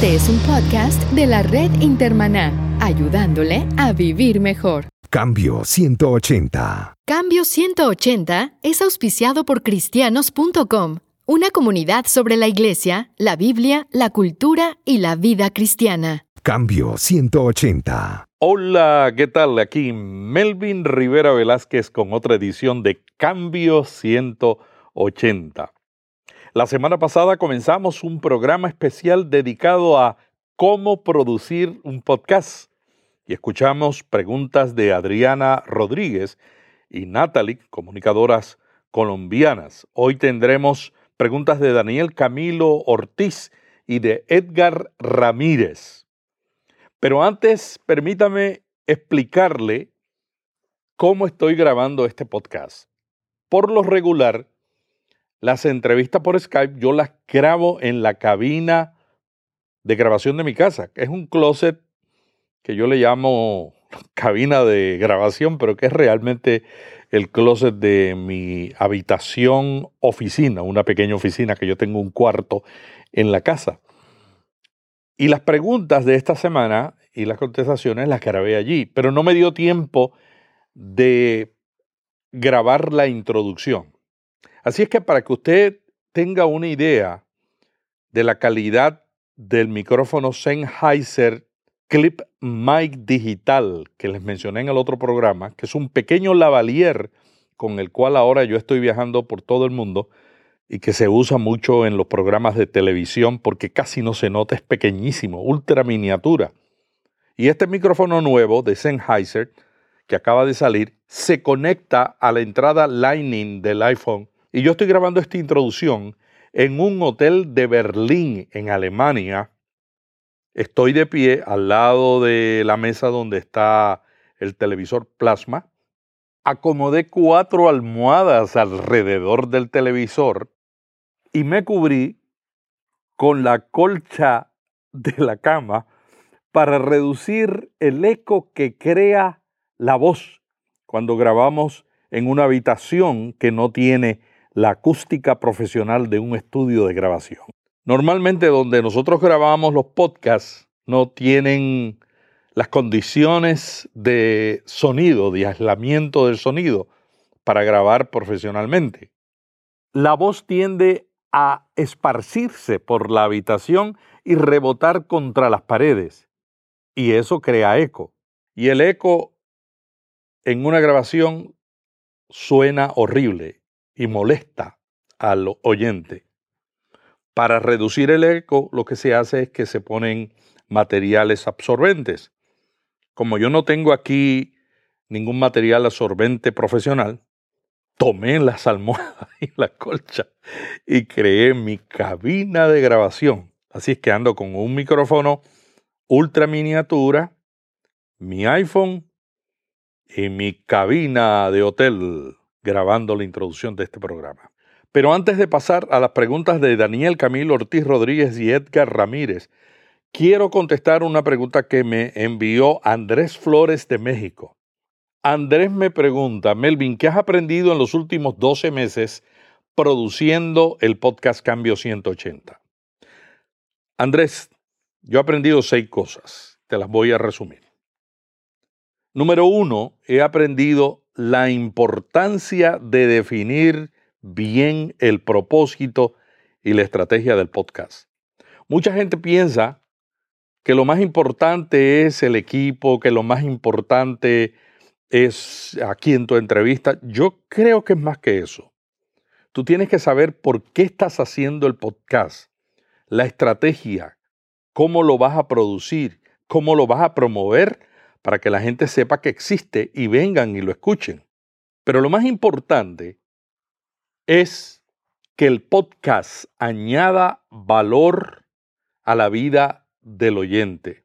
Este es un podcast de la red Intermaná, ayudándole a vivir mejor. Cambio 180. Cambio 180 es auspiciado por cristianos.com, una comunidad sobre la iglesia, la Biblia, la cultura y la vida cristiana. Cambio 180. Hola, ¿qué tal? Aquí Melvin Rivera Velázquez con otra edición de Cambio 180. La semana pasada comenzamos un programa especial dedicado a cómo producir un podcast y escuchamos preguntas de Adriana Rodríguez y Natalie, comunicadoras colombianas. Hoy tendremos preguntas de Daniel Camilo Ortiz y de Edgar Ramírez. Pero antes, permítame explicarle cómo estoy grabando este podcast. Por lo regular, las entrevistas por Skype yo las grabo en la cabina de grabación de mi casa, que es un closet que yo le llamo cabina de grabación, pero que es realmente el closet de mi habitación oficina, una pequeña oficina que yo tengo un cuarto en la casa. Y las preguntas de esta semana y las contestaciones las grabé allí, pero no me dio tiempo de grabar la introducción. Así es que para que usted tenga una idea de la calidad del micrófono Sennheiser Clip Mic Digital que les mencioné en el otro programa, que es un pequeño lavalier con el cual ahora yo estoy viajando por todo el mundo y que se usa mucho en los programas de televisión porque casi no se nota, es pequeñísimo, ultra miniatura. Y este micrófono nuevo de Sennheiser, que acaba de salir, se conecta a la entrada Lightning del iPhone y yo estoy grabando esta introducción en un hotel de Berlín, en Alemania. Estoy de pie al lado de la mesa donde está el televisor plasma. Acomodé cuatro almohadas alrededor del televisor y me cubrí con la colcha de la cama para reducir el eco que crea la voz cuando grabamos en una habitación que no tiene la acústica profesional de un estudio de grabación. Normalmente donde nosotros grabamos los podcasts no tienen las condiciones de sonido, de aislamiento del sonido para grabar profesionalmente. La voz tiende a esparcirse por la habitación y rebotar contra las paredes. Y eso crea eco. Y el eco en una grabación suena horrible y molesta al oyente. Para reducir el eco, lo que se hace es que se ponen materiales absorbentes. Como yo no tengo aquí ningún material absorbente profesional, tomé las almohadas y la colcha y creé mi cabina de grabación. Así es que ando con un micrófono ultra miniatura, mi iPhone y mi cabina de hotel grabando la introducción de este programa. Pero antes de pasar a las preguntas de Daniel Camilo Ortiz Rodríguez y Edgar Ramírez, quiero contestar una pregunta que me envió Andrés Flores de México. Andrés me pregunta, Melvin, ¿qué has aprendido en los últimos 12 meses produciendo el podcast Cambio 180? Andrés, yo he aprendido seis cosas, te las voy a resumir. Número uno, he aprendido la importancia de definir bien el propósito y la estrategia del podcast. Mucha gente piensa que lo más importante es el equipo, que lo más importante es aquí en tu entrevista. Yo creo que es más que eso. Tú tienes que saber por qué estás haciendo el podcast, la estrategia, cómo lo vas a producir, cómo lo vas a promover para que la gente sepa que existe y vengan y lo escuchen. Pero lo más importante es que el podcast añada valor a la vida del oyente.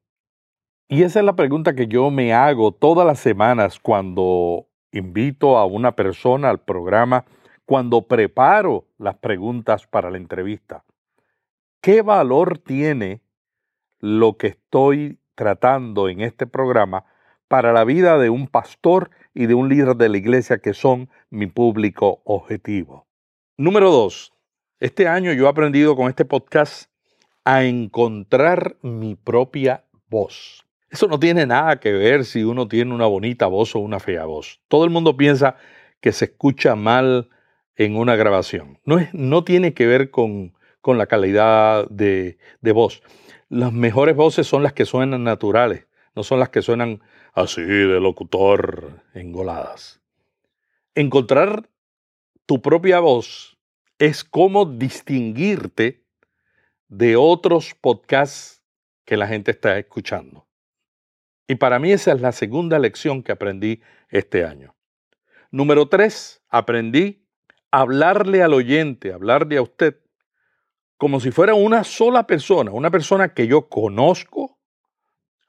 Y esa es la pregunta que yo me hago todas las semanas cuando invito a una persona al programa, cuando preparo las preguntas para la entrevista. ¿Qué valor tiene lo que estoy tratando en este programa para la vida de un pastor y de un líder de la iglesia que son mi público objetivo. Número dos, este año yo he aprendido con este podcast a encontrar mi propia voz. Eso no tiene nada que ver si uno tiene una bonita voz o una fea voz. Todo el mundo piensa que se escucha mal en una grabación. No, es, no tiene que ver con, con la calidad de, de voz. Las mejores voces son las que suenan naturales, no son las que suenan así de locutor engoladas. Encontrar tu propia voz es como distinguirte de otros podcasts que la gente está escuchando. Y para mí esa es la segunda lección que aprendí este año. Número tres, aprendí a hablarle al oyente, hablarle a usted, como si fuera una sola persona, una persona que yo conozco,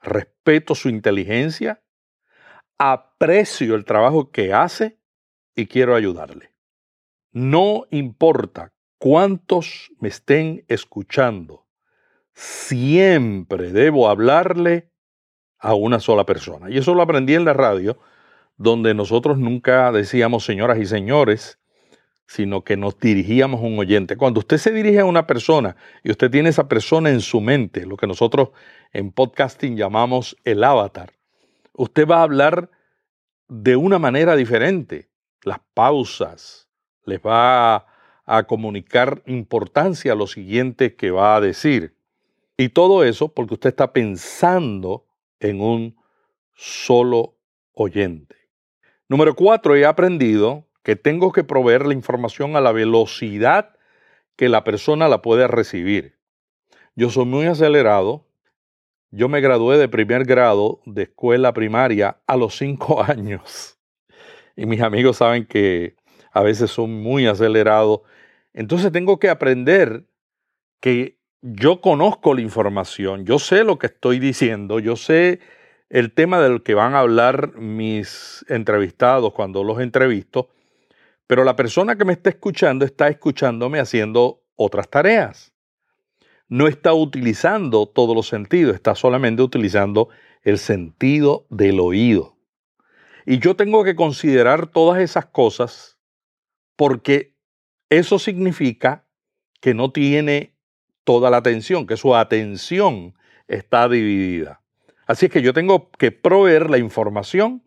respeto su inteligencia, aprecio el trabajo que hace y quiero ayudarle. No importa cuántos me estén escuchando, siempre debo hablarle a una sola persona. Y eso lo aprendí en la radio, donde nosotros nunca decíamos señoras y señores, sino que nos dirigíamos a un oyente. Cuando usted se dirige a una persona y usted tiene esa persona en su mente, lo que nosotros en podcasting llamamos el avatar, usted va a hablar de una manera diferente. Las pausas, les va a comunicar importancia a lo siguiente que va a decir. Y todo eso porque usted está pensando en un solo oyente. Número cuatro, he aprendido que tengo que proveer la información a la velocidad que la persona la puede recibir. Yo soy muy acelerado. Yo me gradué de primer grado de escuela primaria a los cinco años. Y mis amigos saben que a veces son muy acelerados. Entonces tengo que aprender que yo conozco la información, yo sé lo que estoy diciendo, yo sé el tema del que van a hablar mis entrevistados cuando los entrevisto, pero la persona que me está escuchando está escuchándome haciendo otras tareas. No está utilizando todos los sentidos, está solamente utilizando el sentido del oído. Y yo tengo que considerar todas esas cosas porque eso significa que no tiene toda la atención, que su atención está dividida. Así es que yo tengo que proveer la información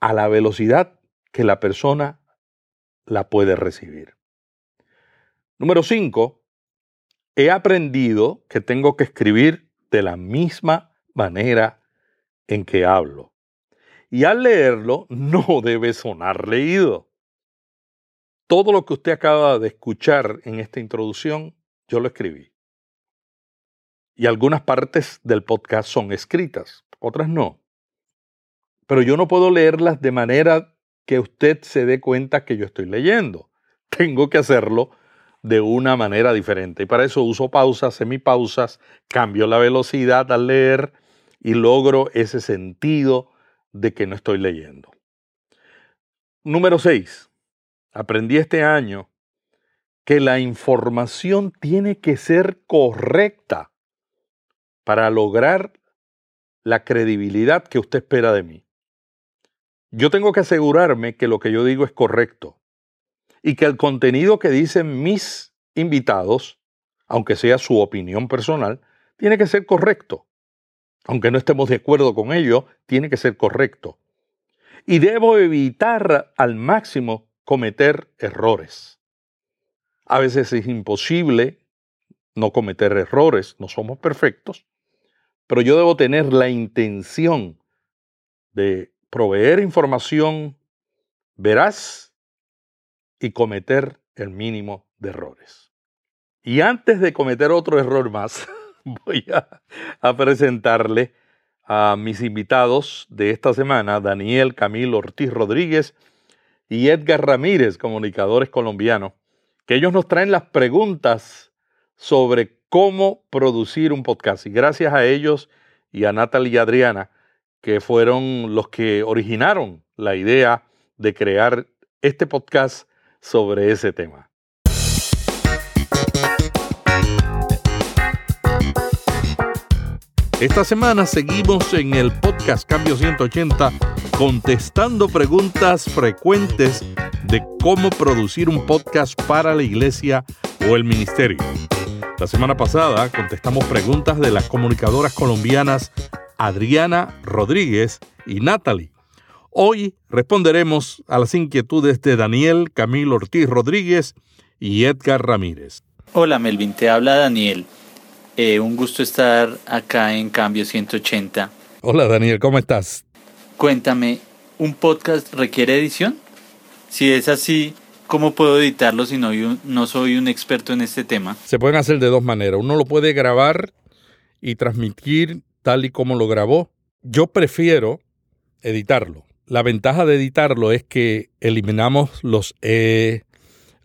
a la velocidad que la persona la puede recibir. Número 5. He aprendido que tengo que escribir de la misma manera en que hablo. Y al leerlo no debe sonar leído. Todo lo que usted acaba de escuchar en esta introducción, yo lo escribí. Y algunas partes del podcast son escritas, otras no. Pero yo no puedo leerlas de manera que usted se dé cuenta que yo estoy leyendo. Tengo que hacerlo de una manera diferente. Y para eso uso pausas, semipausas, cambio la velocidad al leer y logro ese sentido de que no estoy leyendo. Número 6. Aprendí este año que la información tiene que ser correcta para lograr la credibilidad que usted espera de mí. Yo tengo que asegurarme que lo que yo digo es correcto y que el contenido que dicen mis invitados, aunque sea su opinión personal, tiene que ser correcto. Aunque no estemos de acuerdo con ello, tiene que ser correcto. Y debo evitar al máximo cometer errores. A veces es imposible no cometer errores, no somos perfectos, pero yo debo tener la intención de proveer información veraz y cometer el mínimo de errores. Y antes de cometer otro error más, voy a, presentarle a mis invitados de esta semana, Daniel Camilo Ortiz Rodríguez y Edgar Ramírez, comunicadores colombianos, que ellos nos traen las preguntas sobre cómo producir un podcast. Y gracias a ellos y a Natalie y Adriana, que fueron los que originaron la idea de crear este podcast sobre ese tema. Esta semana seguimos en el podcast Cambio 180 contestando preguntas frecuentes de cómo producir un podcast para la iglesia o el ministerio. La semana pasada contestamos preguntas de las comunicadoras colombianas Adriana Rodríguez y Natalie. Hoy responderemos a las inquietudes de Daniel Camilo Ortiz Rodríguez y Edgar Ramírez. Hola Melvin, te habla Daniel. Eh, un gusto estar acá en Cambio 180. Hola Daniel, ¿cómo estás? Cuéntame, ¿un podcast requiere edición? Si es así, ¿cómo puedo editarlo si no, no soy un experto en este tema? Se pueden hacer de dos maneras. Uno lo puede grabar y transmitir tal y como lo grabó. Yo prefiero editarlo. La ventaja de editarlo es que eliminamos los E,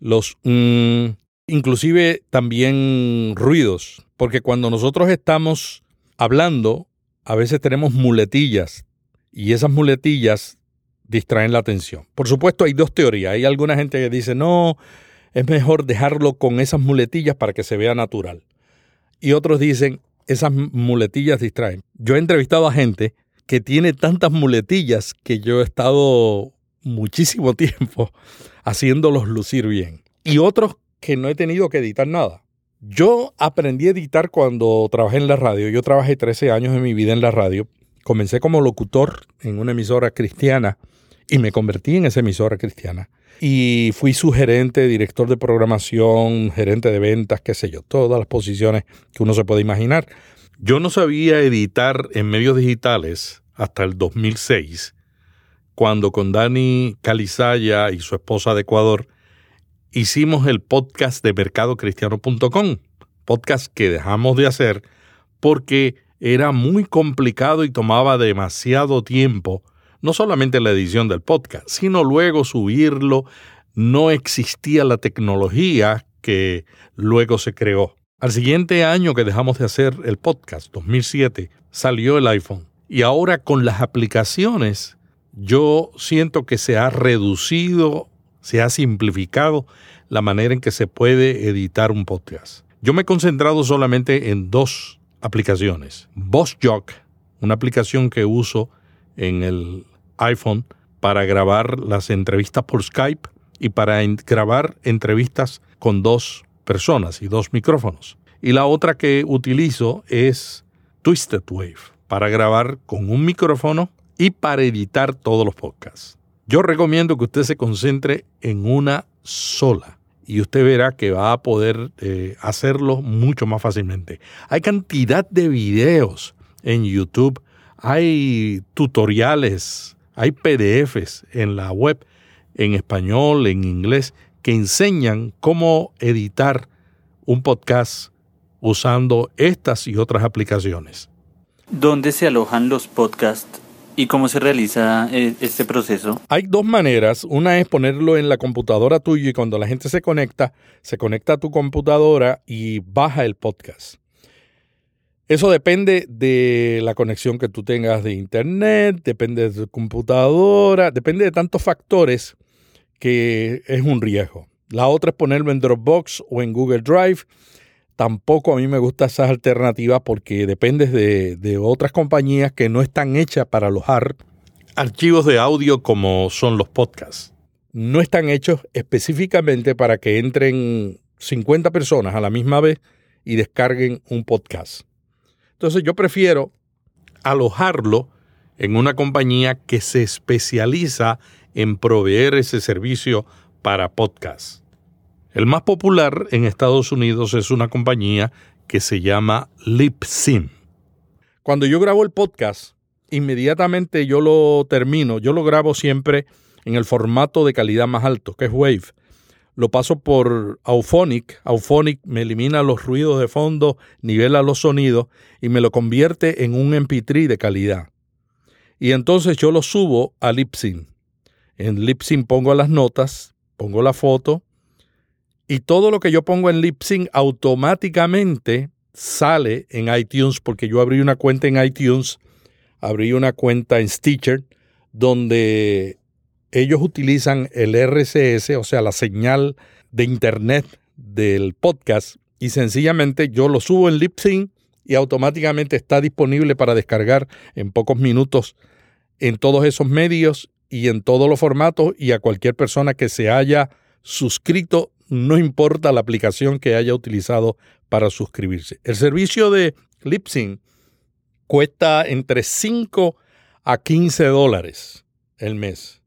los mm, inclusive también ruidos, porque cuando nosotros estamos hablando, a veces tenemos muletillas y esas muletillas distraen la atención. Por supuesto, hay dos teorías. Hay alguna gente que dice, no, es mejor dejarlo con esas muletillas para que se vea natural. Y otros dicen, esas muletillas distraen. Yo he entrevistado a gente que tiene tantas muletillas que yo he estado muchísimo tiempo haciéndolos lucir bien. Y otros que no he tenido que editar nada. Yo aprendí a editar cuando trabajé en la radio. Yo trabajé 13 años de mi vida en la radio. Comencé como locutor en una emisora cristiana y me convertí en esa emisora cristiana. Y fui su gerente, director de programación, gerente de ventas, qué sé yo, todas las posiciones que uno se puede imaginar. Yo no sabía editar en medios digitales hasta el 2006, cuando con Dani Calizaya y su esposa de Ecuador hicimos el podcast de mercadocristiano.com, podcast que dejamos de hacer porque era muy complicado y tomaba demasiado tiempo no solamente la edición del podcast, sino luego subirlo. No existía la tecnología que luego se creó. Al siguiente año que dejamos de hacer el podcast, 2007, salió el iPhone. Y ahora con las aplicaciones, yo siento que se ha reducido, se ha simplificado la manera en que se puede editar un podcast. Yo me he concentrado solamente en dos aplicaciones. BossJock, una aplicación que uso en el iPhone para grabar las entrevistas por Skype y para grabar entrevistas con dos personas y dos micrófonos. Y la otra que utilizo es Twisted Wave para grabar con un micrófono y para editar todos los podcasts. Yo recomiendo que usted se concentre en una sola y usted verá que va a poder eh, hacerlo mucho más fácilmente. Hay cantidad de videos en YouTube, hay tutoriales hay PDFs en la web en español, en inglés, que enseñan cómo editar un podcast usando estas y otras aplicaciones. ¿Dónde se alojan los podcasts y cómo se realiza eh, este proceso? Hay dos maneras. Una es ponerlo en la computadora tuya y cuando la gente se conecta, se conecta a tu computadora y baja el podcast. Eso depende de la conexión que tú tengas de internet, depende de tu computadora, depende de tantos factores que es un riesgo. La otra es ponerlo en Dropbox o en Google Drive. Tampoco a mí me gusta esas alternativas porque dependes de, de otras compañías que no están hechas para alojar archivos de audio como son los podcasts. No están hechos específicamente para que entren 50 personas a la misma vez y descarguen un podcast. Entonces yo prefiero alojarlo en una compañía que se especializa en proveer ese servicio para podcasts. El más popular en Estados Unidos es una compañía que se llama Libsyn. Cuando yo grabo el podcast, inmediatamente yo lo termino, yo lo grabo siempre en el formato de calidad más alto, que es Wave lo paso por Auphonic. Auphonic me elimina los ruidos de fondo, nivela los sonidos y me lo convierte en un MP3 de calidad. Y entonces yo lo subo a Libsyn. En Libsyn pongo las notas, pongo la foto y todo lo que yo pongo en Libsyn automáticamente sale en iTunes porque yo abrí una cuenta en iTunes, abrí una cuenta en Stitcher donde ellos utilizan el RCS, o sea, la señal de internet del podcast, y sencillamente yo lo subo en LipSync y automáticamente está disponible para descargar en pocos minutos en todos esos medios y en todos los formatos y a cualquier persona que se haya suscrito no importa la aplicación que haya utilizado para suscribirse. El servicio de Lipsyn cuesta entre 5 a 15 dólares el mes.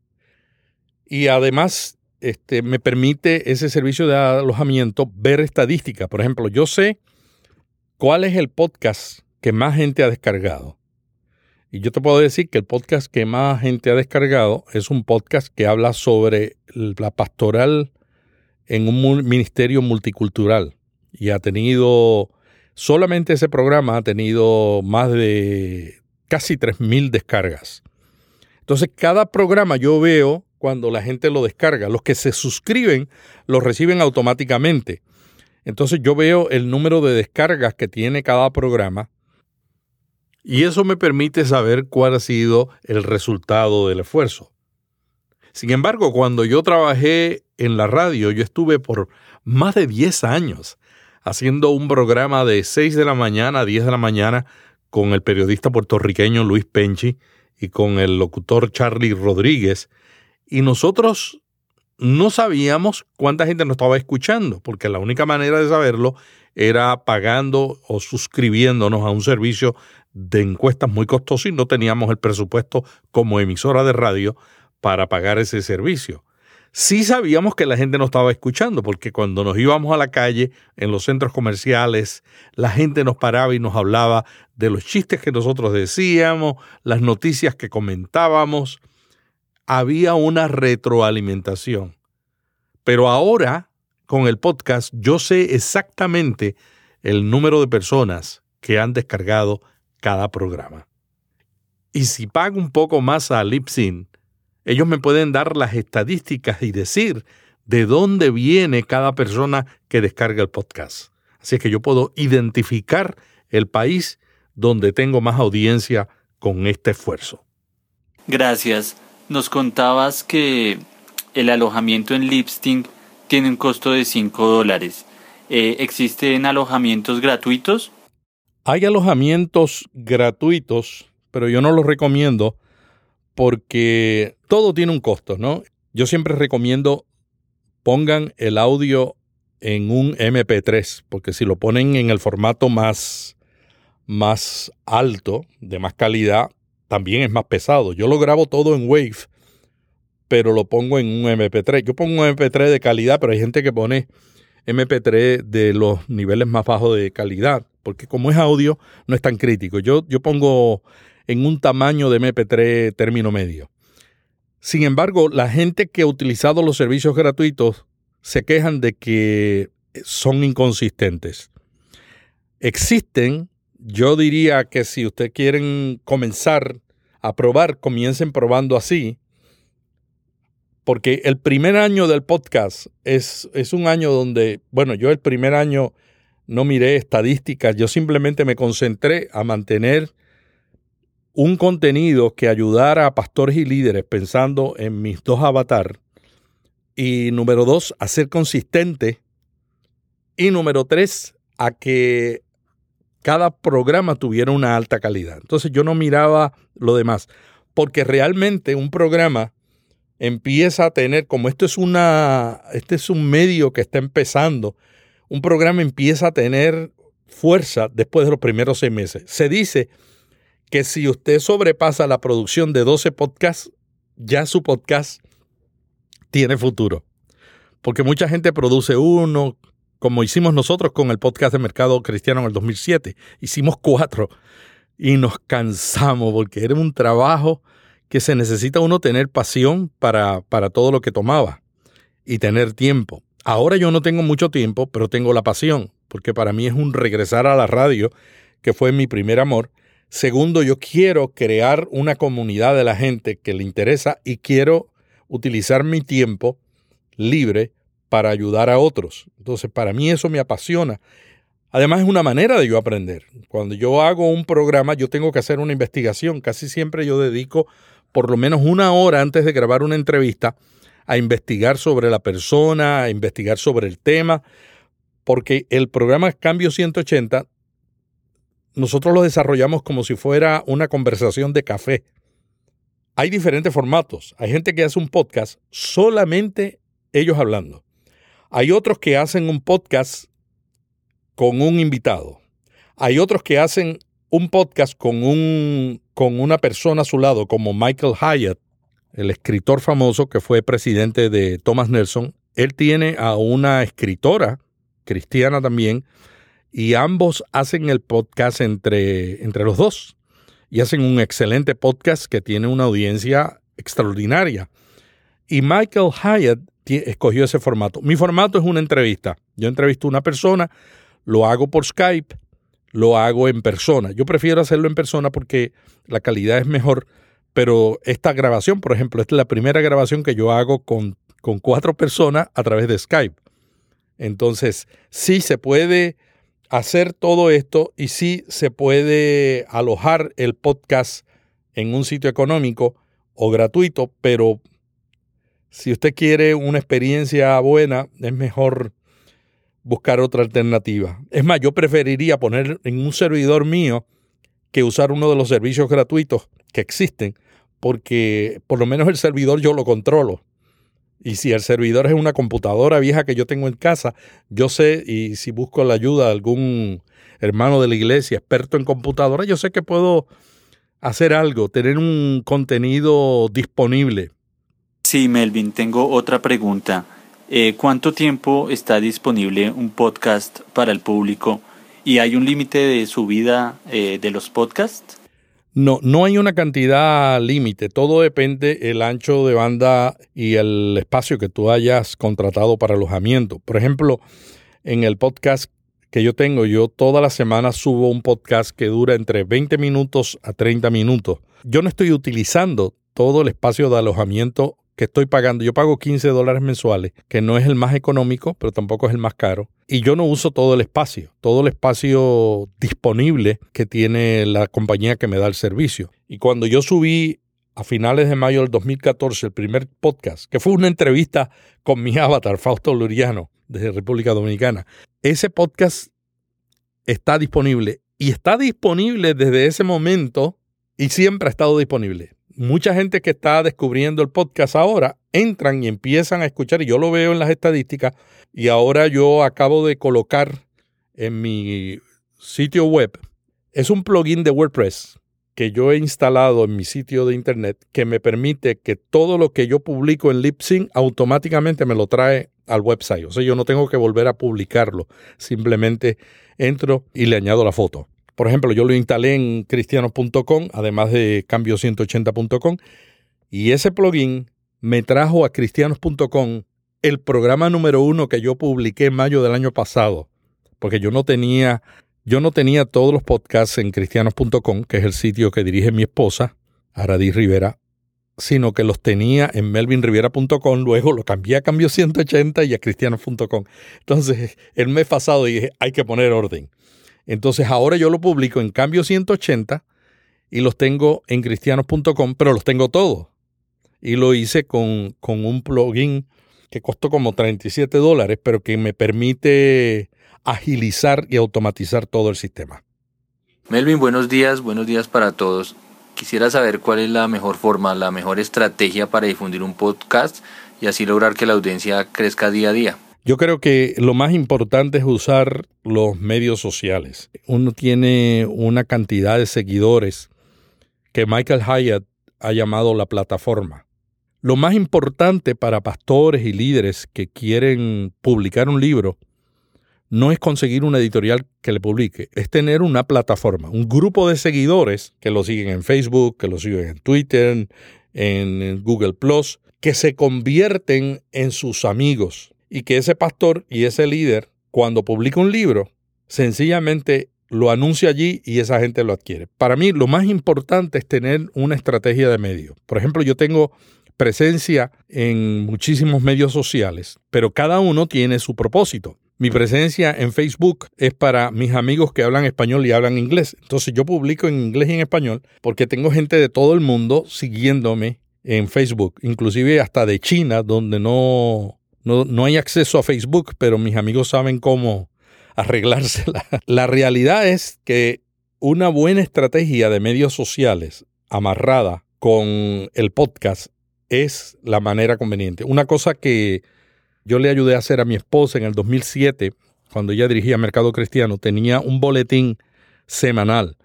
Y además este, me permite ese servicio de alojamiento ver estadísticas. Por ejemplo, yo sé cuál es el podcast que más gente ha descargado. Y yo te puedo decir que el podcast que más gente ha descargado es un podcast que habla sobre la pastoral en un ministerio multicultural. Y ha tenido, solamente ese programa ha tenido más de casi 3.000 descargas. Entonces, cada programa yo veo cuando la gente lo descarga. Los que se suscriben lo reciben automáticamente. Entonces yo veo el número de descargas que tiene cada programa y eso me permite saber cuál ha sido el resultado del esfuerzo. Sin embargo, cuando yo trabajé en la radio, yo estuve por más de 10 años haciendo un programa de 6 de la mañana a 10 de la mañana con el periodista puertorriqueño Luis Penchi y con el locutor Charlie Rodríguez. Y nosotros no sabíamos cuánta gente nos estaba escuchando, porque la única manera de saberlo era pagando o suscribiéndonos a un servicio de encuestas muy costoso y no teníamos el presupuesto como emisora de radio para pagar ese servicio. Sí sabíamos que la gente nos estaba escuchando, porque cuando nos íbamos a la calle, en los centros comerciales, la gente nos paraba y nos hablaba de los chistes que nosotros decíamos, las noticias que comentábamos. Había una retroalimentación. Pero ahora, con el podcast, yo sé exactamente el número de personas que han descargado cada programa. Y si pago un poco más a Lipsin, ellos me pueden dar las estadísticas y decir de dónde viene cada persona que descarga el podcast. Así que yo puedo identificar el país donde tengo más audiencia con este esfuerzo. Gracias. Nos contabas que el alojamiento en Lipsting tiene un costo de 5 dólares. Eh, ¿Existen alojamientos gratuitos? Hay alojamientos gratuitos, pero yo no los recomiendo porque todo tiene un costo, ¿no? Yo siempre recomiendo pongan el audio en un MP3, porque si lo ponen en el formato más, más alto, de más calidad, también es más pesado. Yo lo grabo todo en Wave, pero lo pongo en un MP3. Yo pongo un MP3 de calidad, pero hay gente que pone MP3 de los niveles más bajos de calidad porque como es audio, no es tan crítico. Yo, yo pongo en un tamaño de MP3 término medio. Sin embargo, la gente que ha utilizado los servicios gratuitos se quejan de que son inconsistentes. Existen, yo diría que si ustedes quieren comenzar a probar, comiencen probando así, porque el primer año del podcast es, es un año donde, bueno, yo el primer año no miré estadísticas, yo simplemente me concentré a mantener un contenido que ayudara a pastores y líderes pensando en mis dos avatar. Y número dos, a ser consistente. Y número tres, a que cada programa tuviera una alta calidad. Entonces yo no miraba lo demás, porque realmente un programa empieza a tener, como esto es una, este es un medio que está empezando, un programa empieza a tener fuerza después de los primeros seis meses. Se dice que si usted sobrepasa la producción de 12 podcasts, ya su podcast tiene futuro. Porque mucha gente produce uno, como hicimos nosotros con el podcast de Mercado Cristiano en el 2007. Hicimos cuatro y nos cansamos porque era un trabajo que se necesita uno tener pasión para, para todo lo que tomaba y tener tiempo. Ahora yo no tengo mucho tiempo, pero tengo la pasión, porque para mí es un regresar a la radio, que fue mi primer amor. Segundo, yo quiero crear una comunidad de la gente que le interesa y quiero utilizar mi tiempo libre para ayudar a otros. Entonces, para mí eso me apasiona. Además, es una manera de yo aprender. Cuando yo hago un programa, yo tengo que hacer una investigación. Casi siempre yo dedico por lo menos una hora antes de grabar una entrevista a investigar sobre la persona, a investigar sobre el tema, porque el programa Cambio 180 nosotros lo desarrollamos como si fuera una conversación de café. Hay diferentes formatos. Hay gente que hace un podcast solamente ellos hablando. Hay otros que hacen un podcast con un invitado. Hay otros que hacen un podcast con, un, con una persona a su lado, como Michael Hyatt, el escritor famoso que fue presidente de Thomas Nelson. Él tiene a una escritora cristiana también, y ambos hacen el podcast entre, entre los dos. Y hacen un excelente podcast que tiene una audiencia extraordinaria. Y Michael Hyatt escogió ese formato. Mi formato es una entrevista. Yo entrevisto a una persona, lo hago por Skype, lo hago en persona. Yo prefiero hacerlo en persona porque la calidad es mejor, pero esta grabación, por ejemplo, esta es la primera grabación que yo hago con, con cuatro personas a través de Skype. Entonces, sí se puede hacer todo esto y sí se puede alojar el podcast en un sitio económico o gratuito, pero si usted quiere una experiencia buena, es mejor buscar otra alternativa. Es más, yo preferiría poner en un servidor mío que usar uno de los servicios gratuitos que existen, porque por lo menos el servidor yo lo controlo. Y si el servidor es una computadora vieja que yo tengo en casa, yo sé, y si busco la ayuda de algún hermano de la iglesia experto en computadora, yo sé que puedo hacer algo, tener un contenido disponible. Sí, Melvin, tengo otra pregunta. Eh, ¿Cuánto tiempo está disponible un podcast para el público? ¿Y hay un límite de subida eh, de los podcasts? No, no hay una cantidad límite, todo depende el ancho de banda y el espacio que tú hayas contratado para alojamiento. Por ejemplo, en el podcast que yo tengo, yo toda la semana subo un podcast que dura entre 20 minutos a 30 minutos. Yo no estoy utilizando todo el espacio de alojamiento que estoy pagando, yo pago 15 dólares mensuales, que no es el más económico, pero tampoco es el más caro. Y yo no uso todo el espacio, todo el espacio disponible que tiene la compañía que me da el servicio. Y cuando yo subí a finales de mayo del 2014 el primer podcast, que fue una entrevista con mi avatar, Fausto Luriano, desde República Dominicana, ese podcast está disponible y está disponible desde ese momento y siempre ha estado disponible mucha gente que está descubriendo el podcast ahora entran y empiezan a escuchar, y yo lo veo en las estadísticas, y ahora yo acabo de colocar en mi sitio web, es un plugin de WordPress que yo he instalado en mi sitio de internet que me permite que todo lo que yo publico en LipSync automáticamente me lo trae al website. O sea, yo no tengo que volver a publicarlo. Simplemente entro y le añado la foto. Por ejemplo, yo lo instalé en cristianos.com, además de cambio180.com, y ese plugin me trajo a cristianos.com el programa número uno que yo publiqué en mayo del año pasado, porque yo no tenía, yo no tenía todos los podcasts en cristianos.com, que es el sitio que dirige mi esposa, Aradí Rivera, sino que los tenía en melvinriviera.com, luego lo cambié a cambio 180 y a cristianos.com. Entonces, el mes pasado dije, hay que poner orden. Entonces ahora yo lo publico en cambio 180 y los tengo en cristianos.com, pero los tengo todos. Y lo hice con, con un plugin que costó como 37 dólares, pero que me permite agilizar y automatizar todo el sistema. Melvin, buenos días, buenos días para todos. Quisiera saber cuál es la mejor forma, la mejor estrategia para difundir un podcast y así lograr que la audiencia crezca día a día. Yo creo que lo más importante es usar los medios sociales. Uno tiene una cantidad de seguidores que Michael Hyatt ha llamado la plataforma. Lo más importante para pastores y líderes que quieren publicar un libro no es conseguir una editorial que le publique, es tener una plataforma, un grupo de seguidores que lo siguen en Facebook, que lo siguen en Twitter, en Google Plus, que se convierten en sus amigos y que ese pastor y ese líder, cuando publica un libro, sencillamente lo anuncia allí y esa gente lo adquiere. Para mí lo más importante es tener una estrategia de medio. Por ejemplo, yo tengo presencia en muchísimos medios sociales, pero cada uno tiene su propósito. Mi presencia en Facebook es para mis amigos que hablan español y hablan inglés. Entonces yo publico en inglés y en español porque tengo gente de todo el mundo siguiéndome en Facebook, inclusive hasta de China, donde no no, hay acceso a Facebook, pero mis amigos saben cómo arreglársela. La realidad es que una buena estrategia de medios sociales amarrada con el podcast es la manera conveniente. Una cosa que yo le ayudé a hacer a mi esposa en el 2007, cuando ella dirigía Mercado Cristiano, tenía un boletín semanal.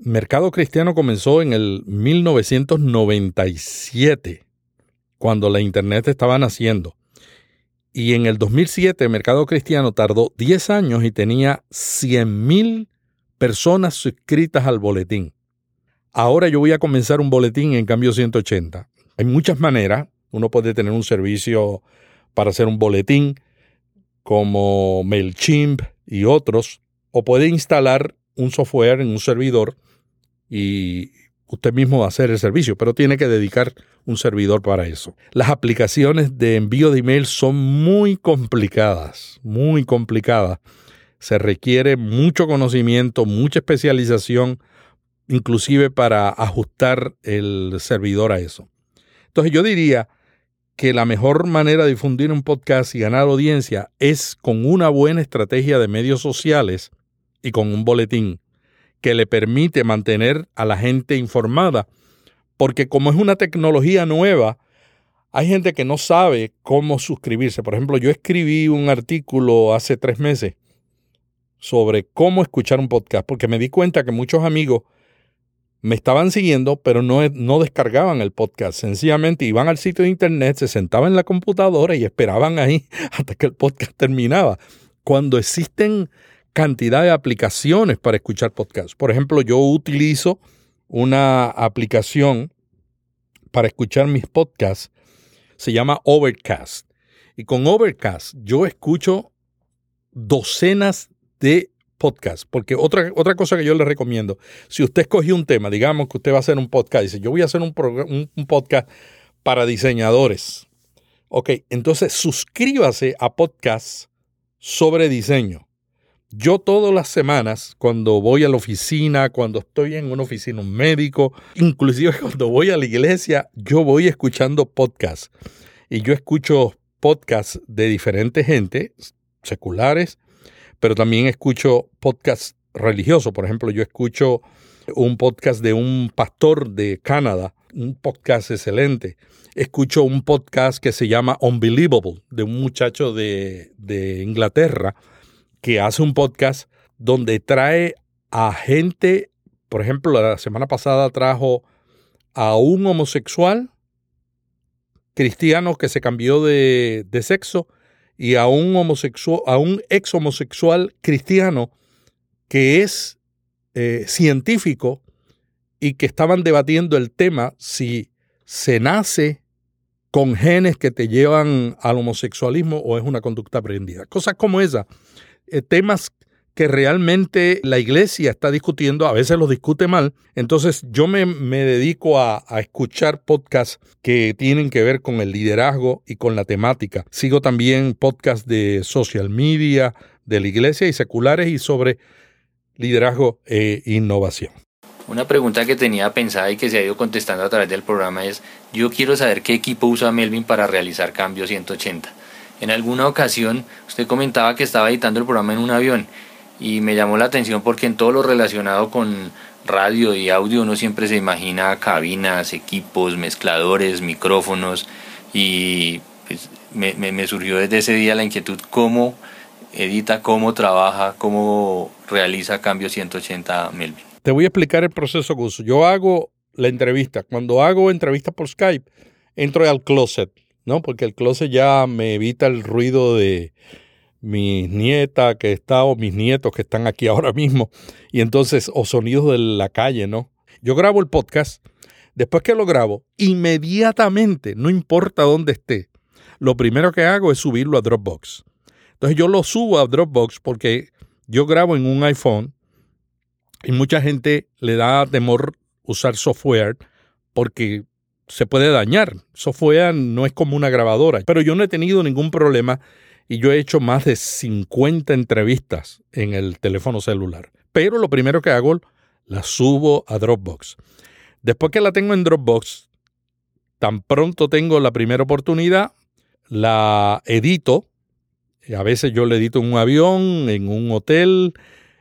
Mercado Cristiano comenzó en el 1997, cuando la Internet estaba naciendo. Y en el 2007 Mercado Cristiano tardó 10 años y tenía 100.000 personas suscritas al boletín. Ahora yo voy a comenzar un boletín en cambio 180. Hay muchas maneras. Uno puede tener un servicio para hacer un boletín como MailChimp y otros, o puede instalar un software en un servidor y usted mismo hacer el servicio, pero tiene que dedicar un servidor para eso. Las aplicaciones de envío de email son muy complicadas, muy complicadas. Se requiere mucho conocimiento, mucha especialización, inclusive para ajustar el servidor a eso. Entonces yo diría que la mejor manera de difundir un podcast y ganar audiencia es con una buena estrategia de medios sociales y con un boletín que le permite mantener a la gente informada, porque como es una tecnología nueva, hay gente que no sabe cómo suscribirse. Por ejemplo, yo escribí un artículo hace tres meses sobre cómo escuchar un podcast, porque me di cuenta que muchos amigos me estaban siguiendo, pero no, no descargaban el podcast. Sencillamente iban al sitio de internet, se sentaban en la computadora y esperaban ahí hasta que el podcast terminaba. Cuando existen cantidad de aplicaciones para escuchar podcasts. Por ejemplo, yo utilizo una aplicación para escuchar mis podcasts, se llama Overcast. Y con Overcast yo escucho docenas de podcasts, porque otra, otra cosa que yo le recomiendo, si usted escogió un tema, digamos que usted va a hacer un podcast, dice, yo voy a hacer un, un podcast para diseñadores. Ok, entonces suscríbase a podcasts sobre diseño. Yo todas las semanas, cuando voy a la oficina, cuando estoy en una oficina, un médico, inclusive cuando voy a la iglesia, yo voy escuchando podcasts. Y yo escucho podcasts de diferente gente, seculares, pero también escucho podcasts religiosos. Por ejemplo, yo escucho un podcast de un pastor de Canadá, un podcast excelente. Escucho un podcast que se llama Unbelievable, de un muchacho de, de Inglaterra que hace un podcast donde trae a gente, por ejemplo, la semana pasada trajo a un homosexual cristiano que se cambió de, sexo y a un homosexual, a un ex homosexual cristiano que es eh, científico y que estaban debatiendo el tema si se nace con genes que te llevan al homosexualismo o es una conducta aprendida. Cosas como esa eh, temas que realmente la iglesia está discutiendo, a veces los discute mal. Entonces yo me, dedico a, a, escuchar podcasts que tienen que ver con el liderazgo y con la temática. Sigo también podcasts de social media, de la iglesia y seculares y sobre liderazgo e innovación. Una pregunta que tenía pensada y que se ha ido contestando a través del programa es, yo quiero saber qué equipo usa Melvin para realizar Cambio 180. En alguna ocasión usted comentaba que estaba editando el programa en un avión y me llamó la atención porque en todo lo relacionado con radio y audio uno siempre se imagina cabinas, equipos, mezcladores, micrófonos y pues, me, surgió desde ese día la inquietud cómo edita, cómo trabaja, cómo realiza Cambio 180 Melvin. Te voy a explicar el proceso uso. Yo hago la entrevista. Cuando hago entrevistas por Skype, entro al closet ¿no? Porque el closet ya me evita el ruido de mis nietas que está o mis nietos que están aquí ahora mismo y entonces o sonidos de la calle, ¿no? Yo grabo el podcast, después que lo grabo, inmediatamente, no importa dónde esté, lo primero que hago es subirlo a Dropbox. Entonces yo lo subo a Dropbox porque yo grabo en un iPhone y mucha gente le da temor usar software porque se puede dañar. Software no es como una grabadora, pero yo no he tenido ningún problema y yo he hecho más de 50 entrevistas en el teléfono celular. Pero lo primero que hago, la subo a Dropbox. Después que la tengo en Dropbox, tan pronto tengo la primera oportunidad, la edito. A veces yo la edito en un avión, en un hotel,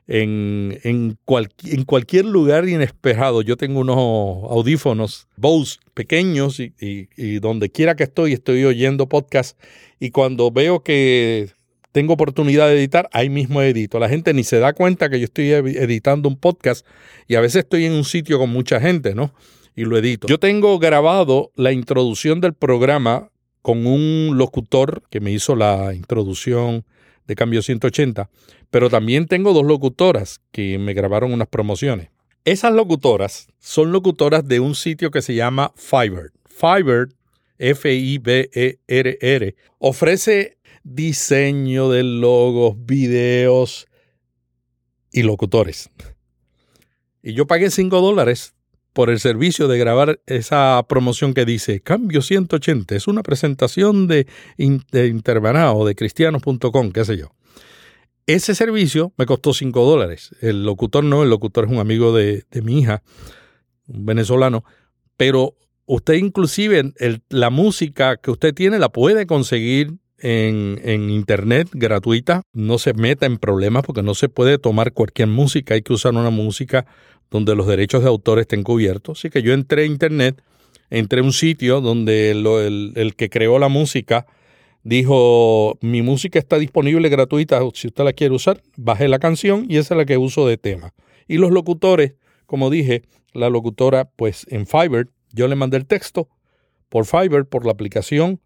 en, en, en, cualquier lugar inesperado. Yo tengo unos audífonos Bose pequeños y, y, donde quiera que estoy estoy oyendo podcast y cuando veo que tengo oportunidad de editar, ahí mismo edito. La gente ni se da cuenta que yo estoy editando un podcast y a veces estoy en un sitio con mucha gente, ¿no? Y lo edito. Yo tengo grabado la introducción del programa con un locutor que me hizo la introducción de Cambio 180, pero también tengo dos locutoras que me grabaron unas promociones. Esas locutoras son locutoras de un sitio que se llama Fiverr. Fiverr, F-I-B-E-R-R, ofrece diseño de logos, videos y locutores. Y yo pagué 5 dólares por el servicio de grabar esa promoción que dice Cambio 180. Es una presentación de, de o de cristianos.com, qué sé yo. Ese servicio me costó 5 dólares. El locutor no, el locutor es un amigo de, mi hija, un venezolano, pero usted inclusive la música que usted tiene la puede conseguir en, en, internet gratuita. No se meta en problemas porque no se puede tomar cualquier música. Hay que usar una música donde los derechos de autor estén cubiertos. Así que yo entré a internet, entré a un sitio donde el, que creó la música dijo, mi música está disponible gratuita, si usted la quiere usar, bajé la canción y esa es la que uso de tema. Y los locutores, como dije, la locutora, pues en Fiverr, yo le mandé el texto por Fiverr, por la aplicación,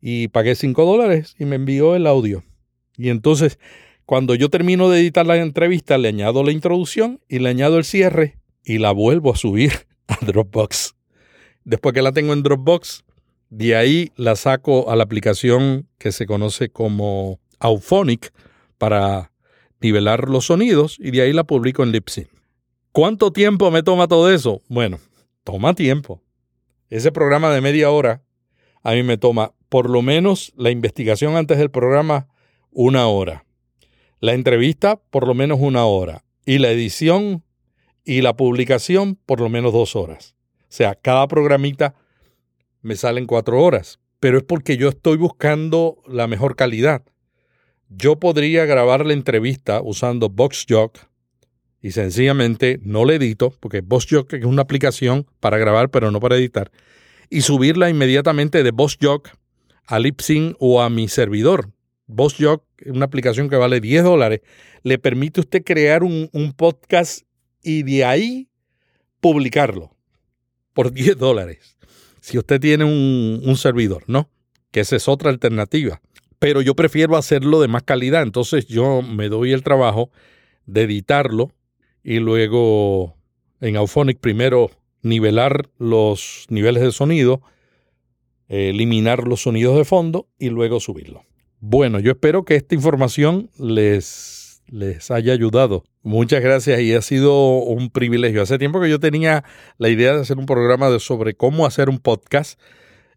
y pagué 5 dólares y me envió el audio. Y entonces cuando yo termino de editar la entrevista, le añado la introducción y le añado el cierre y la vuelvo a subir a Dropbox. Después que la tengo en Dropbox, de ahí la saco a la aplicación que se conoce como Auphonic para nivelar los sonidos y de ahí la publico en Libsyn. ¿Cuánto tiempo me toma todo eso? Bueno, toma tiempo. Ese programa de media hora a mí me toma por lo menos la investigación antes del programa una hora la entrevista por lo menos una hora y la edición y la publicación por lo menos dos horas. O sea, cada programita me salen cuatro horas, pero es porque yo estoy buscando la mejor calidad. Yo podría grabar la entrevista usando VoxJock y sencillamente no la edito, porque VoxJock es una aplicación para grabar pero no para editar, y subirla inmediatamente de VoxJock a Libsyn o a mi servidor, VozJock, una aplicación que vale 10 dólares, le permite a usted crear un, podcast y de ahí publicarlo por 10 dólares. Si usted tiene un, un servidor, ¿no? Que esa es otra alternativa. Pero yo prefiero hacerlo de más calidad. Entonces yo me doy el trabajo de editarlo y luego en Auphonic primero nivelar los niveles de sonido, eliminar los sonidos de fondo y luego subirlo. Bueno, yo espero que esta información les, les haya ayudado. Muchas gracias y ha sido un privilegio. Hace tiempo que yo tenía la idea de hacer un programa de sobre cómo hacer un podcast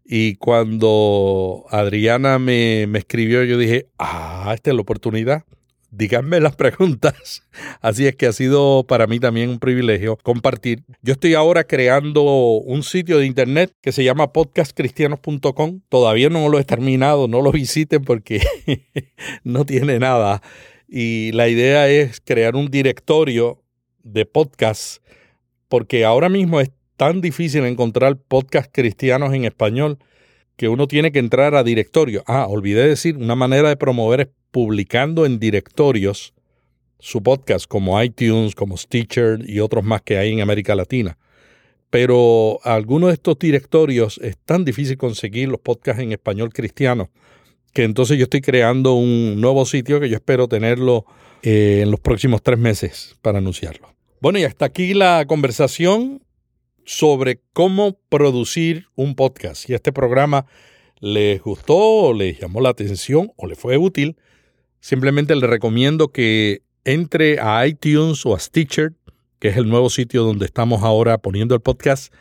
y cuando Adriana me, me escribió yo dije, ah, esta es la oportunidad díganme las preguntas. Así es que ha sido para mí también un privilegio compartir. Yo estoy ahora creando un sitio de internet que se llama podcastcristianos.com. Todavía no lo he terminado, no lo visiten porque no tiene nada. Y la idea es crear un directorio de podcasts porque ahora mismo es tan difícil encontrar podcasts cristianos en español que uno tiene que entrar a directorio. Ah, olvidé decir, una manera de promover es publicando en directorios su podcast como iTunes, como Stitcher y otros más que hay en América Latina. Pero algunos de estos directorios es tan difícil conseguir los podcasts en español cristiano que entonces yo estoy creando un nuevo sitio que yo espero tenerlo eh, en los próximos tres meses para anunciarlo. Bueno, y hasta aquí la conversación sobre cómo producir un podcast. Si este programa les gustó o les llamó la atención o le fue útil, Simplemente le recomiendo que entre a iTunes o a Stitcher, que es el nuevo sitio donde estamos ahora poniendo el podcast,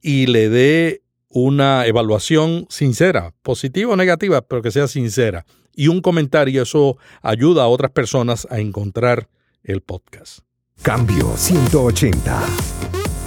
y le dé una evaluación sincera, positiva o negativa, pero que sea sincera. Y un comentario, eso ayuda a otras personas a encontrar el podcast. Cambio 180.